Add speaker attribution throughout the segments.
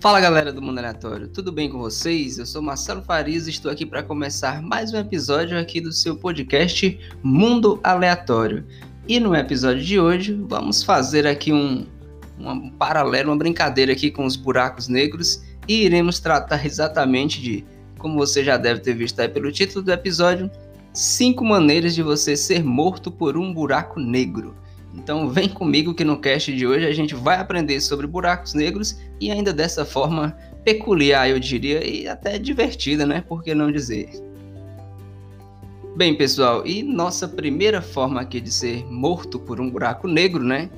Speaker 1: Fala galera do Mundo Aleatório, tudo bem com vocês? Eu sou Marcelo Farias e estou aqui para começar mais um episódio aqui do seu podcast Mundo Aleatório. E no episódio de hoje vamos fazer aqui um, um paralelo, uma brincadeira aqui com os buracos negros e iremos tratar exatamente de, como você já deve ter visto aí pelo título do episódio, cinco maneiras de você ser morto por um buraco negro. Então vem comigo que no cast de hoje a gente vai aprender sobre buracos negros e ainda dessa forma peculiar, eu diria, e até divertida, né? Por que não dizer? Bem, pessoal, e nossa primeira forma aqui de ser morto por um buraco negro, né?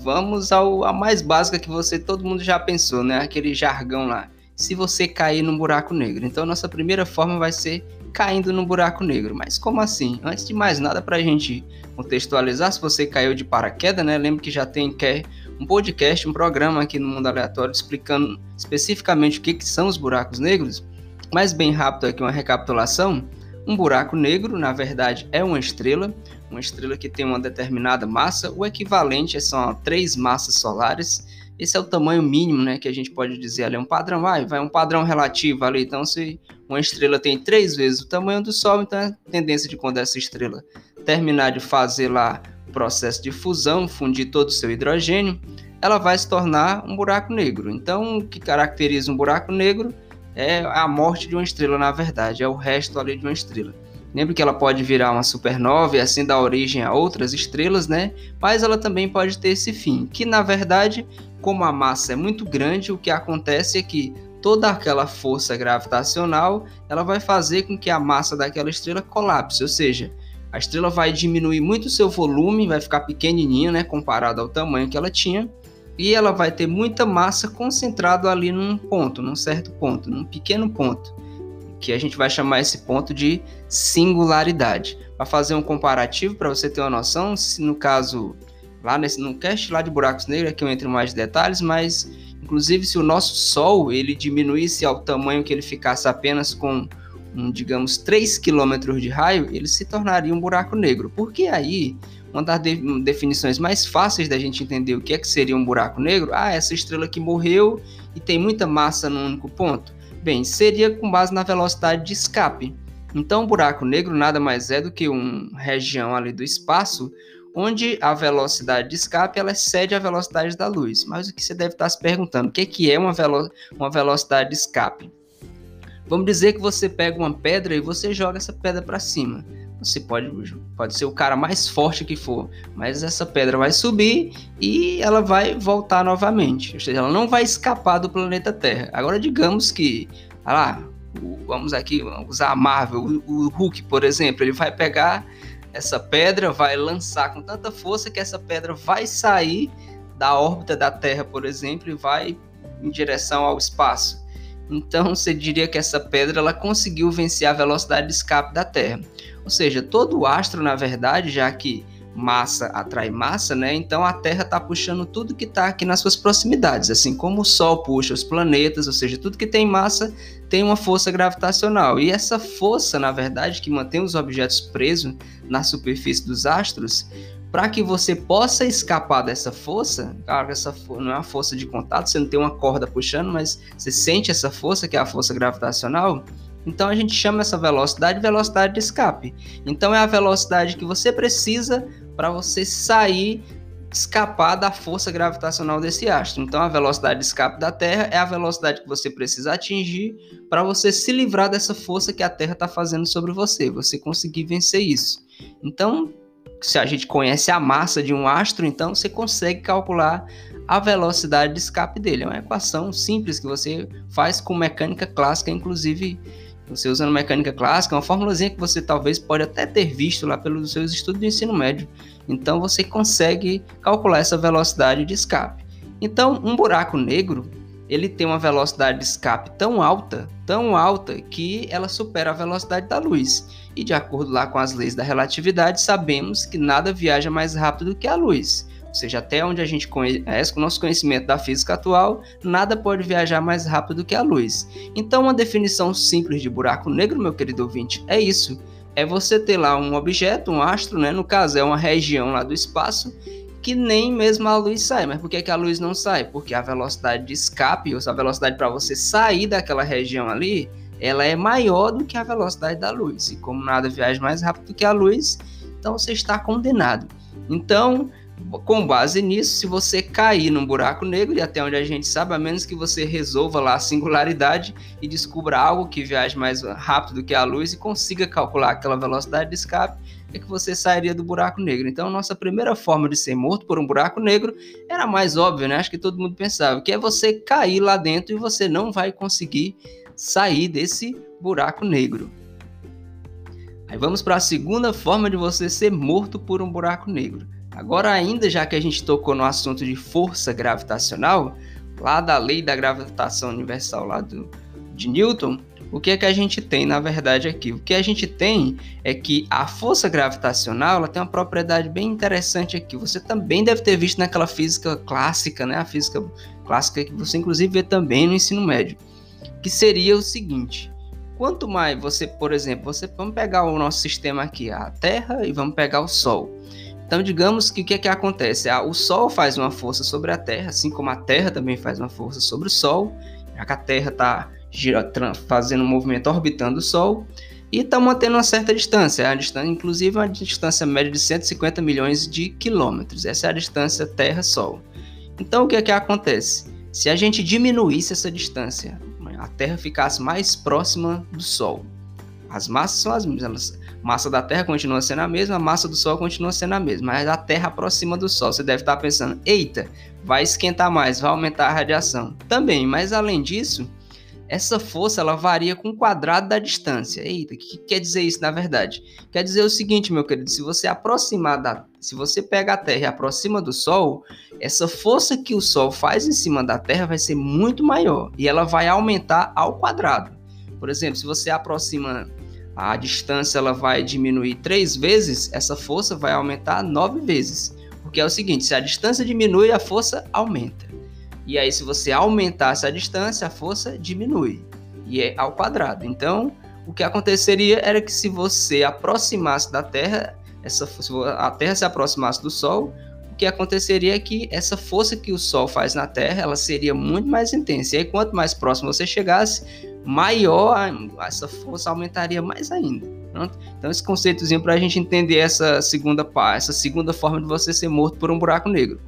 Speaker 1: Vamos ao a mais básica que você todo mundo já pensou, né? Aquele jargão lá. Se você cair num buraco negro. Então nossa primeira forma vai ser caindo no buraco negro. Mas como assim? Antes de mais nada, para a gente contextualizar, se você caiu de paraquedas, né? Lembra que já tem quer um podcast, um programa aqui no Mundo Aleatório explicando especificamente o que, que são os buracos negros. Mas bem rápido aqui uma recapitulação. Um buraco negro, na verdade, é uma estrela, uma estrela que tem uma determinada massa, o equivalente são três massas solares esse é o tamanho mínimo, né, que a gente pode dizer ali, um padrão, vai, vai um padrão relativo ali. Então, se uma estrela tem três vezes o tamanho do Sol, então é a tendência de quando essa estrela terminar de fazer lá o processo de fusão, fundir todo o seu hidrogênio, ela vai se tornar um buraco negro. Então, o que caracteriza um buraco negro é a morte de uma estrela, na verdade, é o resto ali de uma estrela. Lembre que ela pode virar uma supernova e assim dar origem a outras estrelas, né? Mas ela também pode ter esse fim, que na verdade, como a massa é muito grande, o que acontece é que toda aquela força gravitacional, ela vai fazer com que a massa daquela estrela colapse, ou seja, a estrela vai diminuir muito seu volume, vai ficar pequenininha, né, comparado ao tamanho que ela tinha, e ela vai ter muita massa concentrada ali num ponto, num certo ponto, num pequeno ponto que a gente vai chamar esse ponto de singularidade. Para fazer um comparativo, para você ter uma noção, se no caso, lá nesse, no cast lá de buracos negros, aqui eu entro mais detalhes, mas inclusive se o nosso Sol ele diminuísse ao tamanho que ele ficasse apenas com, um, digamos, 3 km de raio, ele se tornaria um buraco negro. Porque aí, uma das de, definições mais fáceis da gente entender o que é que seria um buraco negro, ah, essa estrela que morreu e tem muita massa num único ponto. Bem, seria com base na velocidade de escape. Então, o buraco negro nada mais é do que uma região ali do espaço onde a velocidade de escape ela excede a velocidade da luz. Mas o que você deve estar se perguntando, o que é uma, velo uma velocidade de escape? Vamos dizer que você pega uma pedra e você joga essa pedra para cima. Você pode, pode ser o cara mais forte que for, mas essa pedra vai subir e ela vai voltar novamente. Ou seja, ela não vai escapar do planeta Terra. Agora, digamos que, vamos aqui usar a Marvel, o, o Hulk, por exemplo, ele vai pegar essa pedra, vai lançar com tanta força que essa pedra vai sair da órbita da Terra, por exemplo, e vai em direção ao espaço. Então, você diria que essa pedra ela conseguiu vencer a velocidade de escape da Terra. Ou seja, todo astro, na verdade, já que massa atrai massa, né? Então a Terra está puxando tudo que está aqui nas suas proximidades, assim como o Sol puxa os planetas, ou seja, tudo que tem massa tem uma força gravitacional. E essa força, na verdade, que mantém os objetos presos na superfície dos astros, para que você possa escapar dessa força, claro que essa não é uma força de contato, você não tem uma corda puxando, mas você sente essa força, que é a força gravitacional, então a gente chama essa velocidade de velocidade de escape. Então é a velocidade que você precisa para você sair, escapar da força gravitacional desse astro. Então a velocidade de escape da Terra é a velocidade que você precisa atingir para você se livrar dessa força que a Terra está fazendo sobre você, você conseguir vencer isso. Então, se a gente conhece a massa de um astro, então você consegue calcular a velocidade de escape dele. É uma equação simples que você faz com mecânica clássica, inclusive você usando mecânica clássica, uma formulazinha que você talvez pode até ter visto lá pelos seus estudos de ensino médio. Então você consegue calcular essa velocidade de escape. Então, um buraco negro, ele tem uma velocidade de escape tão alta, tão alta que ela supera a velocidade da luz. E de acordo lá com as leis da relatividade, sabemos que nada viaja mais rápido do que a luz. Ou seja, até onde a gente conhece, com o nosso conhecimento da física atual, nada pode viajar mais rápido do que a luz. Então, uma definição simples de buraco negro, meu querido ouvinte, é isso. É você ter lá um objeto, um astro, né? no caso é uma região lá do espaço, que nem mesmo a luz sai. Mas por que, que a luz não sai? Porque a velocidade de escape, ou a velocidade para você sair daquela região ali, ela é maior do que a velocidade da luz. E como nada viaja mais rápido do que a luz, então você está condenado. Então, com base nisso, se você cair num buraco negro, e até onde a gente sabe, a menos que você resolva lá a singularidade e descubra algo que viaje mais rápido do que a luz e consiga calcular aquela velocidade de escape, é que você sairia do buraco negro. Então, nossa primeira forma de ser morto por um buraco negro era mais óbvio, né? Acho que todo mundo pensava, que é você cair lá dentro e você não vai conseguir sair desse buraco negro. Aí vamos para a segunda forma de você ser morto por um buraco negro. Agora, ainda já que a gente tocou no assunto de força gravitacional, lá da lei da gravitação universal lá do, de Newton, o que é que a gente tem na verdade aqui? O que a gente tem é que a força gravitacional ela tem uma propriedade bem interessante aqui. Você também deve ter visto naquela física clássica, né? A física clássica que você inclusive vê também no ensino médio, que seria o seguinte: quanto mais você, por exemplo, você vamos pegar o nosso sistema aqui, a Terra e vamos pegar o Sol. Então, digamos que o que, é que acontece? O Sol faz uma força sobre a Terra, assim como a Terra também faz uma força sobre o Sol, já que a Terra está fazendo um movimento orbitando o Sol, e está mantendo uma certa distância, a distância, inclusive uma distância média de 150 milhões de quilômetros. Essa é a distância Terra-Sol. Então, o que é que acontece? Se a gente diminuísse essa distância, a Terra ficasse mais próxima do Sol, as massas são as mesmas, massa da Terra continua sendo a mesma, a massa do Sol continua sendo a mesma, mas a Terra aproxima do Sol. Você deve estar pensando, eita, vai esquentar mais, vai aumentar a radiação. Também, mas além disso, essa força ela varia com o quadrado da distância. Eita, o que, que quer dizer isso na verdade? Quer dizer o seguinte, meu querido, se você aproximar da, se você pega a Terra e aproxima do Sol, essa força que o Sol faz em cima da Terra vai ser muito maior e ela vai aumentar ao quadrado. Por exemplo, se você aproxima a distância ela vai diminuir três vezes, essa força vai aumentar nove vezes. Porque é o seguinte, se a distância diminui, a força aumenta. E aí, se você aumentar essa distância, a força diminui. E é ao quadrado. Então, o que aconteceria era que se você aproximasse da Terra, essa, se a Terra se aproximasse do Sol, o que aconteceria é que essa força que o Sol faz na Terra, ela seria muito mais intensa. E aí, quanto mais próximo você chegasse, maior essa força aumentaria mais ainda. Pronto? Então, esse conceitozinho para a gente entender essa segunda essa segunda forma de você ser morto por um buraco negro.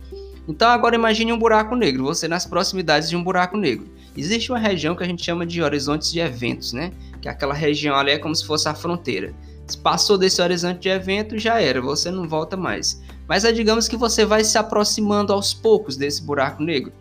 Speaker 1: Então, agora imagine um buraco negro, você nas proximidades de um buraco negro. Existe uma região que a gente chama de horizontes de eventos, né? Que aquela região ali é como se fosse a fronteira. Se passou desse horizonte de evento, já era, você não volta mais. Mas é, digamos que você vai se aproximando aos poucos desse buraco negro.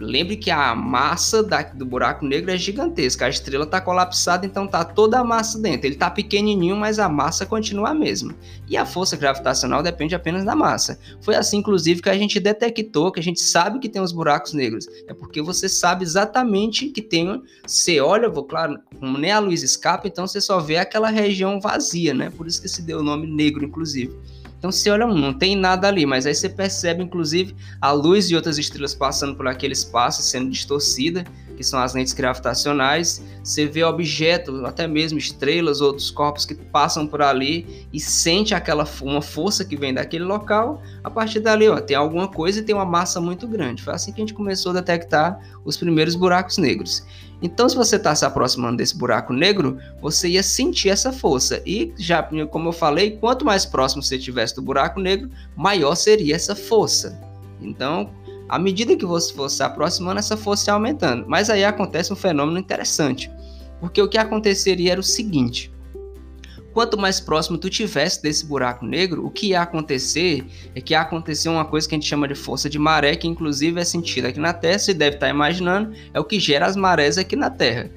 Speaker 1: Lembre que a massa da, do buraco negro é gigantesca. A estrela está colapsada, então tá toda a massa dentro. Ele está pequenininho, mas a massa continua a mesma. E a força gravitacional depende apenas da massa. Foi assim, inclusive, que a gente detectou, que a gente sabe que tem os buracos negros. É porque você sabe exatamente que tem. Você olha, vou claro, como nem a luz escapa, então você só vê aquela região vazia, né? Por isso que se deu o nome negro, inclusive. Então você olha, não tem nada ali, mas aí você percebe, inclusive, a luz de outras estrelas passando por aquele espaço, sendo distorcida, que são as lentes gravitacionais. Você vê objetos, até mesmo estrelas, outros corpos que passam por ali e sente aquela uma força que vem daquele local. A partir dali, ó, tem alguma coisa e tem uma massa muito grande. Foi assim que a gente começou a detectar os primeiros buracos negros. Então, se você está se aproximando desse buraco negro, você ia sentir essa força. E já, como eu falei, quanto mais próximo você estivesse do buraco negro, maior seria essa força. Então, à medida que você fosse se aproximando, essa força ia aumentando. Mas aí acontece um fenômeno interessante. Porque o que aconteceria era o seguinte: quanto mais próximo tu tivesse desse buraco negro, o que ia acontecer é que ia acontecer uma coisa que a gente chama de força de maré, que inclusive é sentida aqui na Terra, você deve estar imaginando, é o que gera as marés aqui na Terra.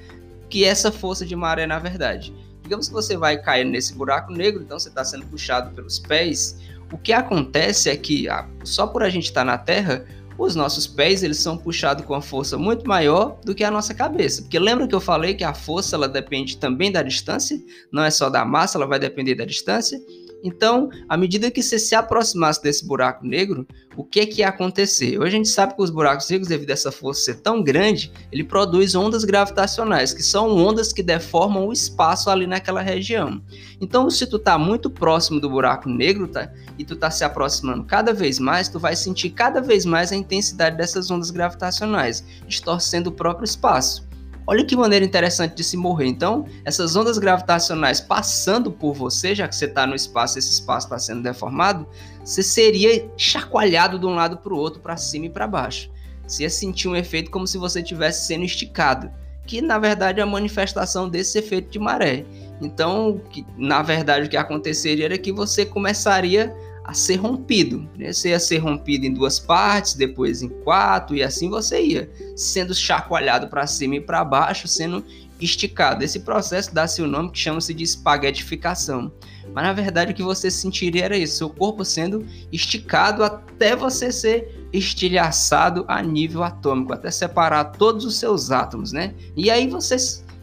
Speaker 1: Que é essa força de maré, na verdade. Digamos que você vai cair nesse buraco negro, então você está sendo puxado pelos pés. O que acontece é que só por a gente estar na Terra, os nossos pés eles são puxados com uma força muito maior do que a nossa cabeça. Porque lembra que eu falei que a força ela depende também da distância, não é só da massa, ela vai depender da distância. Então, à medida que você se aproximasse desse buraco negro, o que é que ia acontecer? Hoje a gente sabe que os buracos negros, devido a essa força ser tão grande, ele produz ondas gravitacionais, que são ondas que deformam o espaço ali naquela região. Então, se tu tá muito próximo do buraco negro, tá? E tu tá se aproximando cada vez mais, tu vai sentir cada vez mais a intensidade dessas ondas gravitacionais, distorcendo o próprio espaço. Olha que maneira interessante de se morrer. Então, essas ondas gravitacionais passando por você, já que você está no espaço, esse espaço está sendo deformado, você seria chacoalhado de um lado para o outro, para cima e para baixo. Você ia sentir um efeito como se você estivesse sendo esticado, que na verdade é a manifestação desse efeito de maré. Então, na verdade, o que aconteceria era que você começaria a ser rompido. Né? Você ia ser rompido em duas partes, depois em quatro, e assim você ia sendo chacoalhado para cima e para baixo, sendo esticado. Esse processo dá-se o nome que chama-se de espaguetificação. Mas na verdade o que você sentiria era isso, seu corpo sendo esticado até você ser estilhaçado a nível atômico, até separar todos os seus átomos, né? E aí você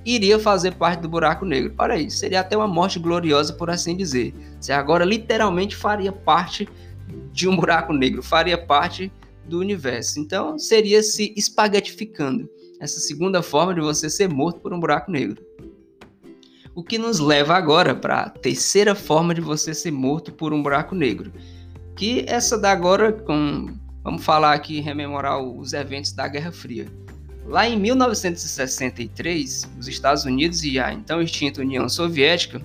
Speaker 1: iria fazer parte do buraco negro. Olha aí, seria até uma morte gloriosa, por assim dizer. Você agora literalmente faria parte de um buraco negro, faria parte do universo. Então, seria se espaguetificando. Essa segunda forma de você ser morto por um buraco negro. O que nos leva agora para a terceira forma de você ser morto por um buraco negro. Que essa da agora, com, vamos falar aqui, rememorar os eventos da Guerra Fria. Lá em 1963, os Estados Unidos e a então extinta União Soviética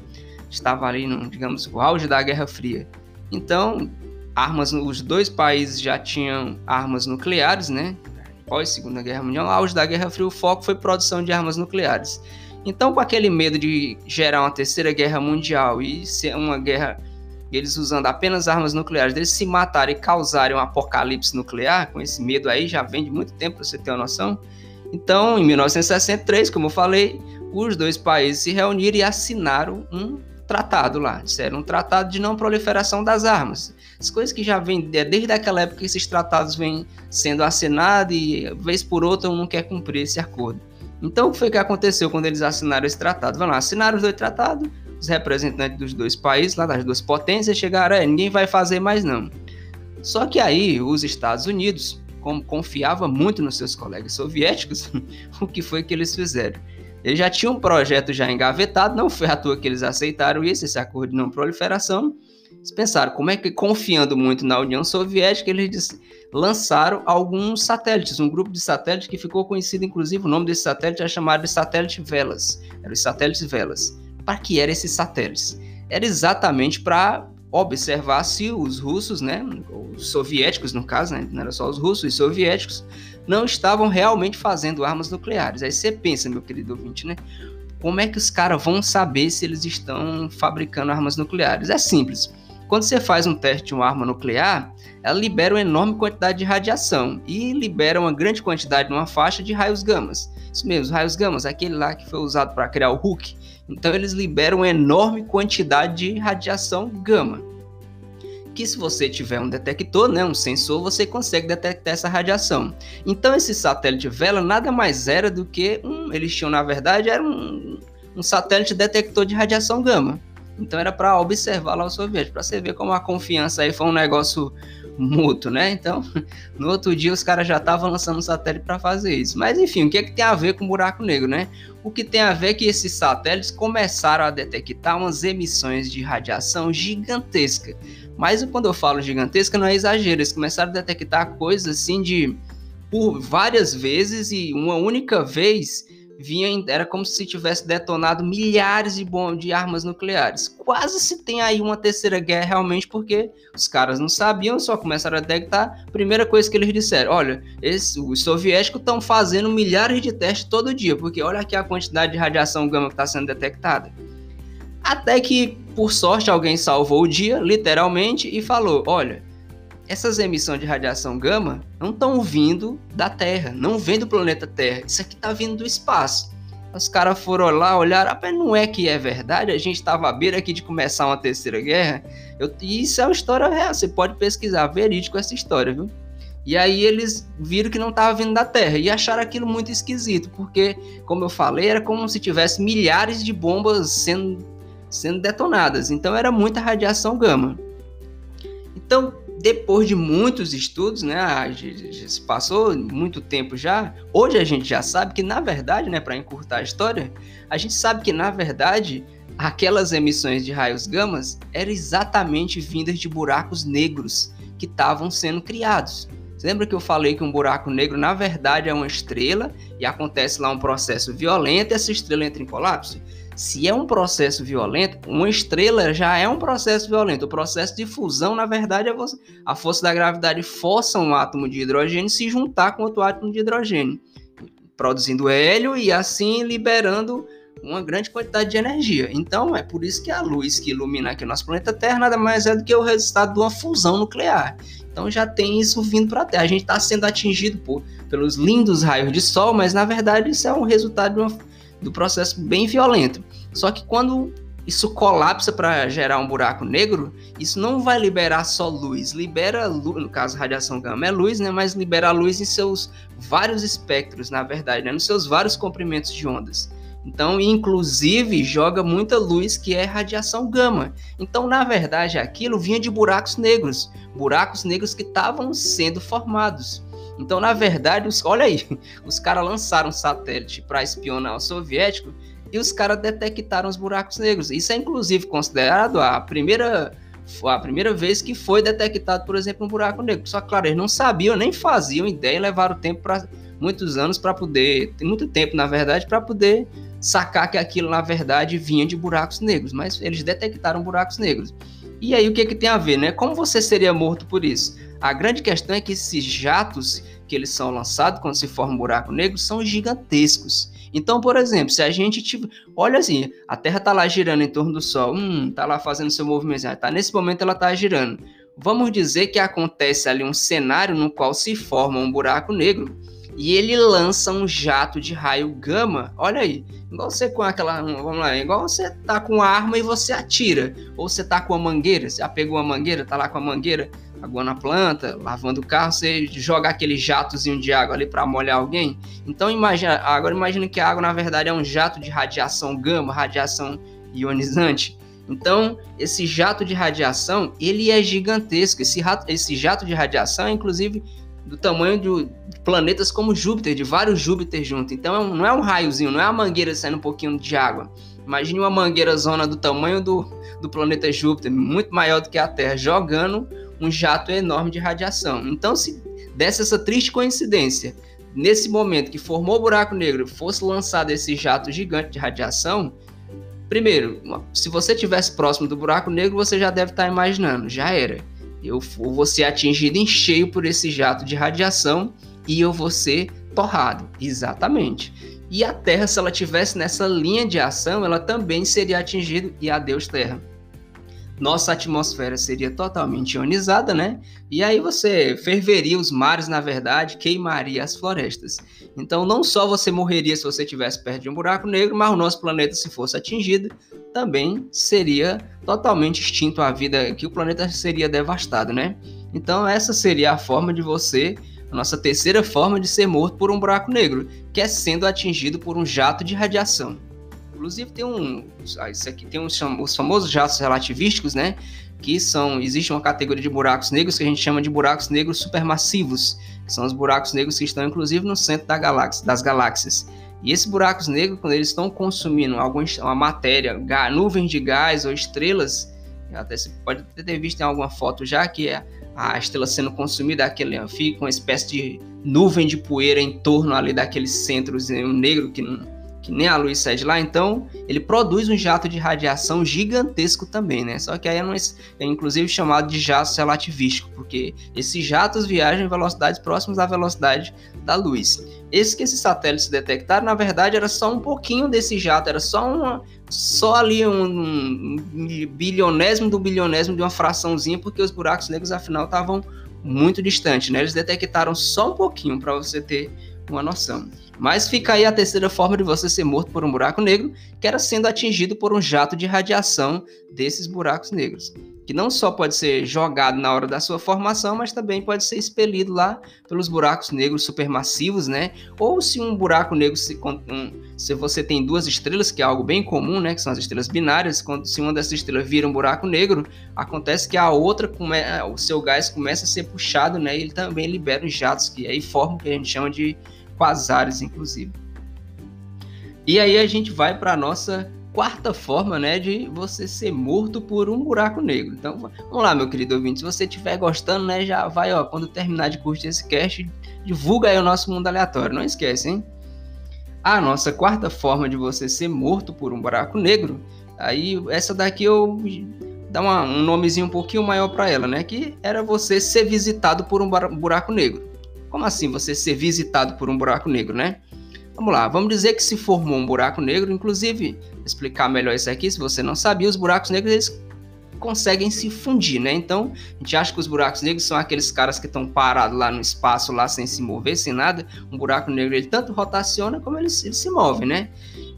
Speaker 1: estavam ali no, digamos, o auge da Guerra Fria. Então, armas, os dois países já tinham armas nucleares, né? Após a Segunda Guerra Mundial, auge da Guerra Fria, o foco foi produção de armas nucleares. Então, com aquele medo de gerar uma terceira guerra mundial e ser uma guerra eles usando apenas armas nucleares, eles se matarem e causarem um apocalipse nuclear, com esse medo aí já vem de muito tempo, para você ter uma noção. Então, em 1963, como eu falei, os dois países se reuniram e assinaram um tratado lá. Disseram um tratado de não proliferação das armas. As coisas que já vêm desde aquela época que esses tratados vêm sendo assinados e, vez por outra, um não quer cumprir esse acordo. Então, o que foi que aconteceu quando eles assinaram esse tratado? Vamos lá, assinaram os dois tratados, os representantes dos dois países, lá das duas potências, chegaram, é, ninguém vai fazer mais não. Só que aí, os Estados Unidos como confiava muito nos seus colegas soviéticos, o que foi que eles fizeram? Eles já tinham um projeto já engavetado, não foi à toa que eles aceitaram isso, esse acordo de não proliferação. Eles pensaram, como é que, confiando muito na União Soviética, eles lançaram alguns satélites, um grupo de satélites que ficou conhecido, inclusive, o nome desse satélite é chamado de satélite Velas. Eram satélites Velas. Para que eram esses satélites? Era exatamente para observar se os russos, né, os soviéticos no caso, né, não era só os russos, os soviéticos, não estavam realmente fazendo armas nucleares. Aí você pensa, meu querido ouvinte, né, como é que os caras vão saber se eles estão fabricando armas nucleares? É simples. Quando você faz um teste de uma arma nuclear, ela libera uma enorme quantidade de radiação e libera uma grande quantidade numa faixa de raios gamas. Isso mesmo, raios gamas, aquele lá que foi usado para criar o Hulk. Então eles liberam uma enorme quantidade de radiação gama. Que se você tiver um detector, né, um sensor, você consegue detectar essa radiação. Então esse satélite Vela nada mais era do que um, eles tinham na verdade era um, um satélite detector de radiação gama. Então era para observar lá o soviético, para você ver como a confiança aí foi um negócio mútuo, né? Então, no outro dia os caras já estavam lançando um satélite para fazer isso. Mas enfim, o que, é que tem a ver com buraco negro, né? O que tem a ver é que esses satélites começaram a detectar umas emissões de radiação gigantesca. Mas quando eu falo gigantesca, não é exagero, eles começaram a detectar coisas assim de por várias vezes e uma única vez vinha era como se tivesse detonado milhares de, bom, de armas nucleares. Quase se tem aí uma terceira guerra realmente, porque os caras não sabiam, só começaram a detectar. Primeira coisa que eles disseram: olha, esse, os soviéticos estão fazendo milhares de testes todo dia, porque olha aqui a quantidade de radiação gama que está sendo detectada. Até que, por sorte, alguém salvou o dia, literalmente, e falou: olha essas emissões de radiação gama não estão vindo da Terra, não vem do planeta Terra. Isso aqui está vindo do espaço. Os caras foram lá, olhar, ah, não é que é verdade, a gente estava à beira aqui de começar uma terceira guerra. Eu, isso é uma história real, você pode pesquisar, verídico essa história, viu? E aí eles viram que não estava vindo da Terra e acharam aquilo muito esquisito, porque, como eu falei, era como se tivesse milhares de bombas sendo sendo detonadas. Então era muita radiação gama. Então, depois de muitos estudos, né, se passou muito tempo já, hoje a gente já sabe que na verdade, né, para encurtar a história, a gente sabe que na verdade aquelas emissões de raios gamas eram exatamente vindas de buracos negros que estavam sendo criados. Lembra que eu falei que um buraco negro, na verdade, é uma estrela e acontece lá um processo violento e essa estrela entra em colapso? Se é um processo violento, uma estrela já é um processo violento. O processo de fusão, na verdade, é a força da gravidade força um átomo de hidrogênio se juntar com outro átomo de hidrogênio, produzindo hélio e assim liberando uma grande quantidade de energia. Então, é por isso que a luz que ilumina aqui o nosso planeta Terra nada mais é do que o resultado de uma fusão nuclear. Então já tem isso vindo para a Terra. A gente está sendo atingido por, pelos lindos raios de Sol, mas na verdade isso é um resultado uma, do processo bem violento. Só que quando isso colapsa para gerar um buraco negro, isso não vai liberar só luz, libera luz, no caso radiação gama é luz, né, mas libera luz em seus vários espectros, na verdade, né, nos seus vários comprimentos de ondas. Então, inclusive, joga muita luz que é radiação gama. Então, na verdade, aquilo vinha de buracos negros, buracos negros que estavam sendo formados. Então, na verdade, os, olha aí, os caras lançaram um satélite para espionar o soviético e os caras detectaram os buracos negros. Isso é inclusive considerado a primeira a primeira vez que foi detectado, por exemplo, um buraco negro. Só claro, eles não sabiam, nem faziam ideia, levaram tempo para muitos anos para poder, tem muito tempo, na verdade, para poder sacar que aquilo na verdade vinha de buracos negros, mas eles detectaram buracos negros. E aí o que, que tem a ver, né? Como você seria morto por isso? A grande questão é que esses jatos que eles são lançados quando se forma um buraco negro são gigantescos. Então, por exemplo, se a gente tiver. Olha assim, a Terra está lá girando em torno do Sol, hum, tá lá fazendo seu movimento, tá, nesse momento ela está girando. Vamos dizer que acontece ali um cenário no qual se forma um buraco negro e ele lança um jato de raio gama. Olha aí, igual você com aquela, vamos lá, igual você tá com a arma e você atira, ou você tá com a mangueira, você já pegou a mangueira, tá lá com a mangueira, aguando a planta, lavando o carro, você joga aquele jatozinho de água ali para molhar alguém. Então imagina, agora imagina que a água na verdade é um jato de radiação gama, radiação ionizante. Então, esse jato de radiação, ele é gigantesco. Esse, esse jato de radiação, inclusive, do tamanho de planetas como Júpiter, de vários Júpiter juntos. Então é não é um raiozinho, não é uma mangueira saindo um pouquinho de água. Imagine uma mangueira zona do tamanho do, do planeta Júpiter, muito maior do que a Terra, jogando um jato enorme de radiação. Então, se desse essa triste coincidência, nesse momento que formou o buraco negro, fosse lançado esse jato gigante de radiação, primeiro, se você estivesse próximo do buraco negro, você já deve estar imaginando, já era eu vou ser atingido em cheio por esse jato de radiação e eu vou ser torrado. Exatamente. E a Terra, se ela tivesse nessa linha de ação, ela também seria atingida e adeus Terra nossa atmosfera seria totalmente ionizada, né? E aí você ferveria os mares, na verdade, queimaria as florestas. Então, não só você morreria se você estivesse perto de um buraco negro, mas o nosso planeta, se fosse atingido, também seria totalmente extinto a vida, que o planeta seria devastado, né? Então, essa seria a forma de você, a nossa terceira forma de ser morto por um buraco negro, que é sendo atingido por um jato de radiação. Inclusive tem um, ah, isso aqui tem os famosos jatos relativísticos, né? Que são, existe uma categoria de buracos negros que a gente chama de buracos negros supermassivos, que são os buracos negros que estão inclusive no centro da galáxia, das galáxias. E esses buracos negros, quando eles estão consumindo alguma uma matéria, nuvens de gás ou estrelas, até você pode ter visto em alguma foto já que é a estrela sendo consumida, aquele fica uma espécie de nuvem de poeira em torno ali daquele centro negro que não que nem a luz sai de lá, então ele produz um jato de radiação gigantesco também, né? Só que aí é, é inclusive chamado de jato relativístico, porque esses jatos viajam em velocidades próximas à velocidade da luz. Esse que esses satélites detectaram, na verdade, era só um pouquinho desse jato, era só uma, só ali um, um bilionésimo do bilionésimo de uma fraçãozinha, porque os buracos negros afinal estavam muito distantes, né? Eles detectaram só um pouquinho para você ter uma noção. Mas fica aí a terceira forma de você ser morto por um buraco negro, que era sendo atingido por um jato de radiação desses buracos negros. que não só pode ser jogado na hora da sua formação, mas também pode ser expelido lá pelos buracos negros supermassivos, né? Ou se um buraco negro, se, um, se você tem duas estrelas, que é algo bem comum, né? Que são as estrelas binárias, quando se uma dessas estrelas vira um buraco negro, acontece que a outra, come, o seu gás começa a ser puxado, né? E ele também libera os jatos, que aí formam o que a gente chama de quasares, inclusive. E aí a gente vai para a nossa quarta forma, né, de você ser morto por um buraco negro. Então, vamos lá, meu querido ouvinte, se você estiver gostando, né, já vai, ó, quando terminar de curtir esse cast, divulga aí o nosso mundo aleatório, não esquece, hein? A nossa quarta forma de você ser morto por um buraco negro, aí essa daqui eu dá uma, um nomezinho um pouquinho maior para ela, né, que era você ser visitado por um buraco negro. Como assim você ser visitado por um buraco negro, né? Vamos lá, vamos dizer que se formou um buraco negro, inclusive, explicar melhor isso aqui, se você não sabia, os buracos negros eles conseguem se fundir, né? Então, a gente acha que os buracos negros são aqueles caras que estão parados lá no espaço, lá sem se mover, sem nada. Um buraco negro, ele tanto rotaciona como ele, ele se move, né?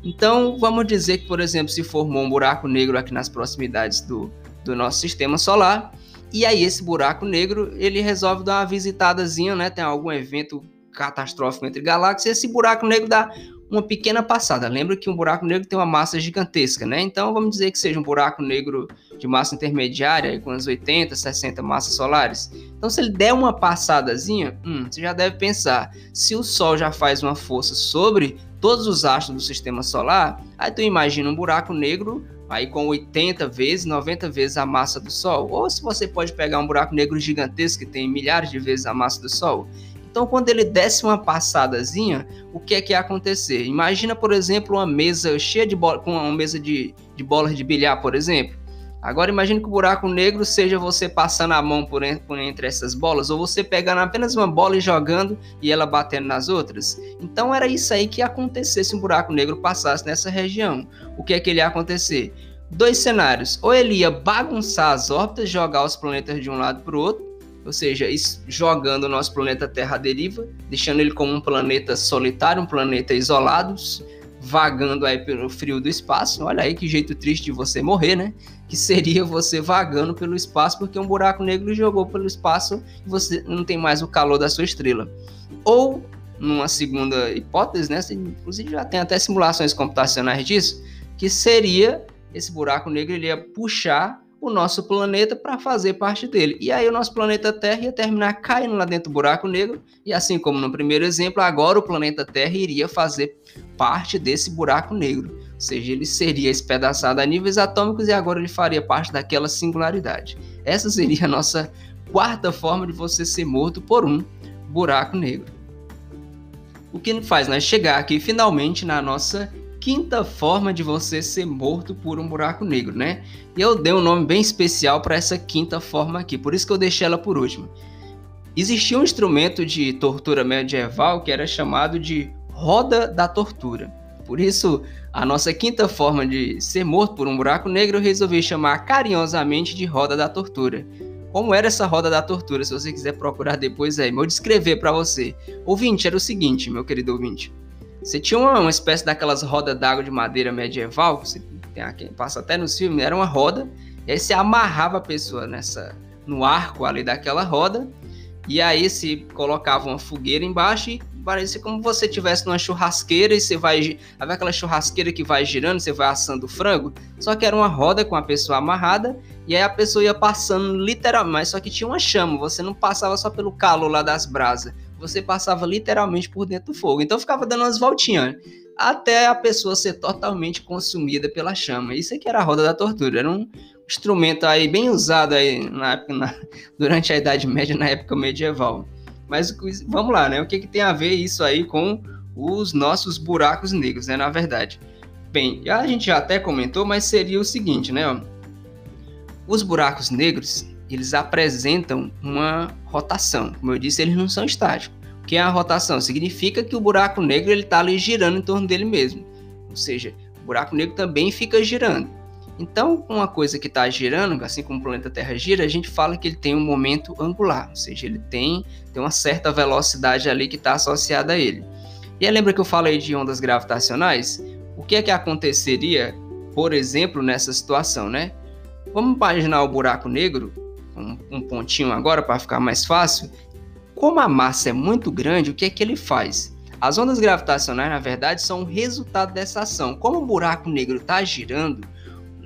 Speaker 1: Então, vamos dizer que, por exemplo, se formou um buraco negro aqui nas proximidades do, do nosso sistema solar, e aí esse buraco negro, ele resolve dar uma visitadazinha, né? Tem algum evento catastrófico entre galáxias, esse buraco negro dá uma pequena passada. Lembra que um buraco negro tem uma massa gigantesca, né? Então vamos dizer que seja um buraco negro de massa intermediária, com as 80, 60 massas solares. Então, se ele der uma passadazinha, hum, você já deve pensar: se o Sol já faz uma força sobre todos os astros do sistema solar, aí tu imagina um buraco negro aí com 80 vezes, 90 vezes a massa do Sol. Ou se você pode pegar um buraco negro gigantesco que tem milhares de vezes a massa do Sol. Então, quando ele desce uma passadazinha, o que é que ia acontecer? Imagina, por exemplo, uma mesa cheia de bola, com uma mesa de, de bolas de bilhar, por exemplo. Agora imagine que o buraco negro seja você passando a mão por entre, essas bolas, ou você pegando apenas uma bola e jogando e ela batendo nas outras. Então era isso aí que ia acontecer se um buraco negro passasse nessa região. O que é que ele ia acontecer? Dois cenários. Ou ele ia bagunçar as órbitas, jogar os planetas de um lado para o outro, ou seja, jogando o nosso planeta Terra à deriva, deixando ele como um planeta solitário, um planeta isolado, vagando aí pelo frio do espaço. Olha aí que jeito triste de você morrer, né? Que seria você vagando pelo espaço porque um buraco negro jogou pelo espaço e você não tem mais o calor da sua estrela. Ou, numa segunda hipótese, né? Inclusive já tem até simulações computacionais disso, que seria esse buraco negro ele ia puxar o nosso planeta para fazer parte dele. E aí o nosso planeta Terra ia terminar caindo lá dentro do buraco negro, e assim como no primeiro exemplo, agora o planeta Terra iria fazer parte desse buraco negro. Ou seja, ele seria espedaçado a níveis atômicos e agora ele faria parte daquela singularidade. Essa seria a nossa quarta forma de você ser morto por um buraco negro. O que faz nós chegar aqui finalmente na nossa quinta forma de você ser morto por um buraco negro, né? E eu dei um nome bem especial para essa quinta forma aqui, por isso que eu deixei ela por último. Existia um instrumento de tortura medieval que era chamado de roda da tortura. Por isso, a nossa quinta forma de ser morto por um buraco negro eu resolvi chamar carinhosamente de roda da tortura. Como era essa roda da tortura? Se você quiser procurar depois aí, vou descrever para você. Ouvinte, era o seguinte, meu querido ouvinte. Você tinha uma, uma espécie daquelas rodas d'água de madeira medieval, que você tem aqui, passa até nos filmes, era uma roda, e aí você amarrava a pessoa nessa no arco ali daquela roda, e aí se colocava uma fogueira embaixo e parecia como você tivesse numa churrasqueira e você vai. Havia aquela churrasqueira que vai girando, você vai assando o frango. Só que era uma roda com a pessoa amarrada e aí a pessoa ia passando literalmente, só que tinha uma chama, você não passava só pelo calor lá das brasas você passava literalmente por dentro do fogo. Então ficava dando umas voltinhas até a pessoa ser totalmente consumida pela chama. Isso aqui era a roda da tortura, era um instrumento aí bem usado aí na época, na, durante a Idade Média, na época medieval. Mas vamos lá, né? O que, que tem a ver isso aí com os nossos buracos negros, né? Na verdade. Bem, a gente já até comentou, mas seria o seguinte, né? Os buracos negros, eles apresentam uma rotação. Como eu disse, eles não são estáticos. O que é a rotação? Significa que o buraco negro está ali girando em torno dele mesmo. Ou seja, o buraco negro também fica girando. Então, uma coisa que está girando, assim como o planeta Terra gira, a gente fala que ele tem um momento angular, ou seja, ele tem, tem uma certa velocidade ali que está associada a ele. E aí, lembra que eu falei de ondas gravitacionais? O que é que aconteceria, por exemplo, nessa situação, né? Vamos imaginar o buraco negro, um, um pontinho agora para ficar mais fácil. Como a massa é muito grande, o que é que ele faz? As ondas gravitacionais, na verdade, são o resultado dessa ação. Como o buraco negro está girando,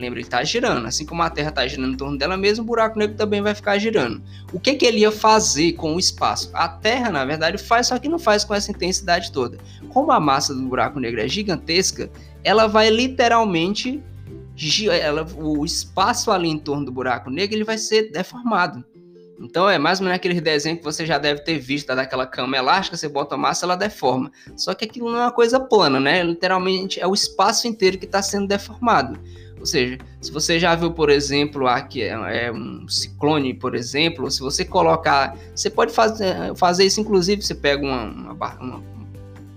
Speaker 1: lembra, ele está girando, assim como a Terra está girando em torno dela mesma, o buraco negro também vai ficar girando. O que, que ele ia fazer com o espaço? A Terra, na verdade, faz, só que não faz com essa intensidade toda. Como a massa do buraco negro é gigantesca, ela vai literalmente ela, o espaço ali em torno do buraco negro ele vai ser deformado. Então é mais ou menos aquele desenho que você já deve ter visto tá, daquela cama elástica, você bota a massa, ela deforma. Só que aquilo não é uma coisa plana, né? Literalmente é o espaço inteiro que está sendo deformado. Ou seja, se você já viu, por exemplo, aqui é, é um ciclone, por exemplo, se você colocar, você pode fazer, fazer isso, inclusive, você pega uma, uma, uma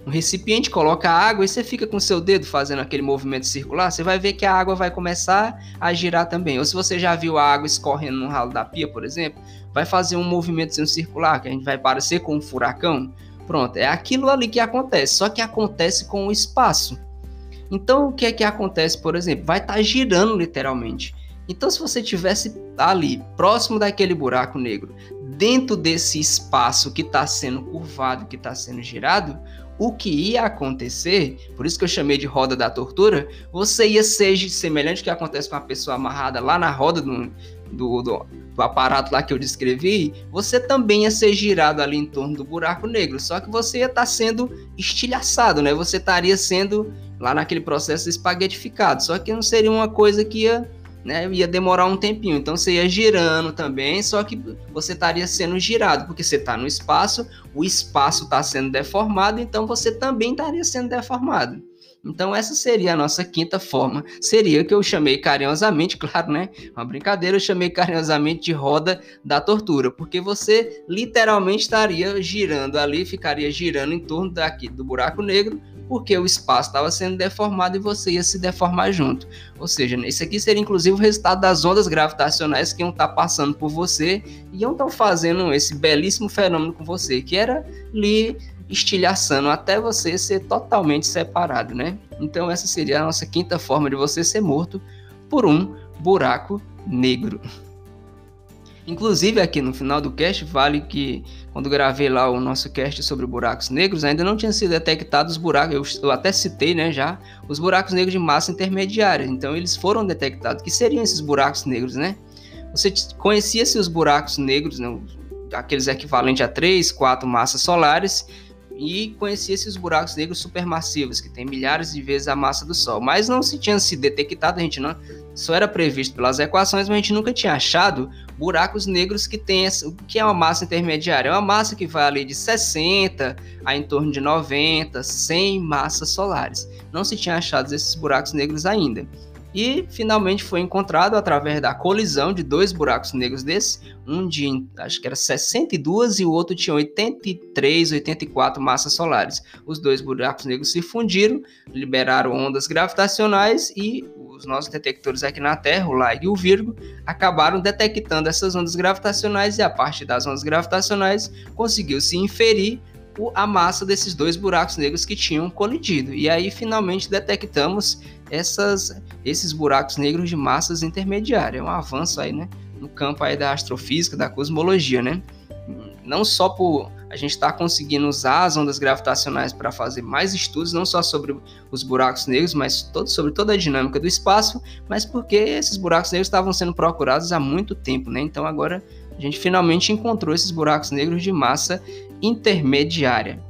Speaker 1: um recipiente, coloca água e você fica com seu dedo fazendo aquele movimento circular, você vai ver que a água vai começar a girar também. Ou se você já viu a água escorrendo no ralo da pia, por exemplo, vai fazer um movimento circular, que a gente vai parecer com um furacão. Pronto, é aquilo ali que acontece, só que acontece com o espaço. Então, o que é que acontece, por exemplo? Vai estar tá girando literalmente. Então, se você tivesse ali, próximo daquele buraco negro, dentro desse espaço que está sendo curvado, que está sendo girado, o que ia acontecer, por isso que eu chamei de roda da tortura, você ia ser semelhante ao que acontece com a pessoa amarrada lá na roda do, do, do, do, aparato lá que eu descrevi, você também ia ser girado ali em torno do buraco negro, só que você ia estar tá sendo estilhaçado, né? Você estaria sendo lá naquele processo espaguetificado, só que não seria uma coisa que ia né, ia demorar um tempinho. Então você ia girando também, só que você estaria sendo girado, porque você está no espaço, o espaço está sendo deformado, então você também estaria sendo deformado. Então essa seria a nossa quinta forma. Seria que eu chamei carinhosamente, claro, né? Uma brincadeira, eu chamei carinhosamente de roda da tortura, porque você literalmente estaria girando ali, ficaria girando em torno daqui do buraco negro, porque o espaço estava sendo deformado e você ia se deformar junto. Ou seja, isso aqui seria inclusive o resultado das ondas gravitacionais que iam estar tá passando por você e iam estar fazendo esse belíssimo fenômeno com você, que era lhe estilhaçando até você ser totalmente separado, né? Então essa seria a nossa quinta forma de você ser morto por um buraco negro. Inclusive, aqui no final do cast, vale que quando gravei lá o nosso cast sobre buracos negros, ainda não tinha sido detectados os buracos, eu, eu, até citei né, já, os buracos negros de massa intermediária. Então, eles foram detectados. que seriam esses buracos negros, né? Você conhecia-se os buracos negros, né, aqueles equivalentes a 3, 4 massas solares, e conhecia esses buracos negros supermassivos, que tem milhares de vezes a massa do Sol. Mas não se tinha se detectado, a gente não. Só era previsto pelas equações, mas a gente nunca tinha achado buracos negros que tem o que é uma massa intermediária. É uma massa que vai ali de 60 a em torno de 90, 100 massas solares. Não se tinha achado esses buracos negros ainda e finalmente foi encontrado através da colisão de dois buracos negros desses, um de acho que era 62 e o outro tinha 83, 84 massas solares. Os dois buracos negros se fundiram, liberaram ondas gravitacionais e os nossos detectores aqui na Terra, o LIGO e o Virgo, acabaram detectando essas ondas gravitacionais e a partir das ondas gravitacionais conseguiu se inferir a massa desses dois buracos negros que tinham colidido. E aí finalmente detectamos essas, esses buracos negros de massas intermediárias. É um avanço aí, né, no campo aí da astrofísica, da cosmologia, né? Não só por a gente estar tá conseguindo usar as ondas gravitacionais para fazer mais estudos, não só sobre os buracos negros, mas todo, sobre toda a dinâmica do espaço, mas porque esses buracos negros estavam sendo procurados há muito tempo, né? Então agora a gente finalmente encontrou esses buracos negros de massa intermediária.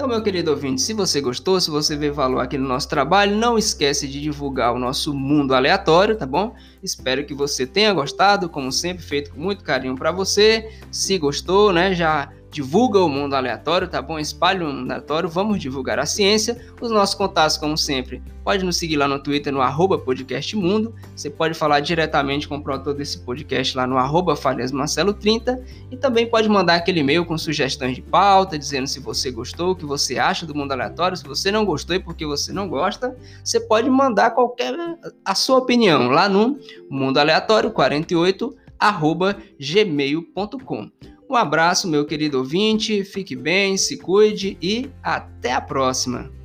Speaker 1: Então, meu querido ouvinte, se você gostou, se você vê valor aqui no nosso trabalho, não esquece de divulgar o nosso mundo aleatório, tá bom? Espero que você tenha gostado, como sempre, feito com muito carinho para você. Se gostou, né, já divulga o mundo aleatório, tá bom? Espalhe o mundo aleatório, vamos divulgar a ciência. Os nossos contatos, como sempre, pode nos seguir lá no Twitter, no arroba podcastmundo. Você pode falar diretamente com o produtor desse podcast lá no arroba falhasmarcelo30 e também pode mandar aquele e-mail com sugestões de pauta, dizendo se você gostou, o que você acha do mundo aleatório. Se você não gostou e porque você não gosta, você pode mandar qualquer a sua opinião lá no mundo aleatório 48 arroba gmail.com. Um abraço, meu querido ouvinte, fique bem, se cuide e até a próxima!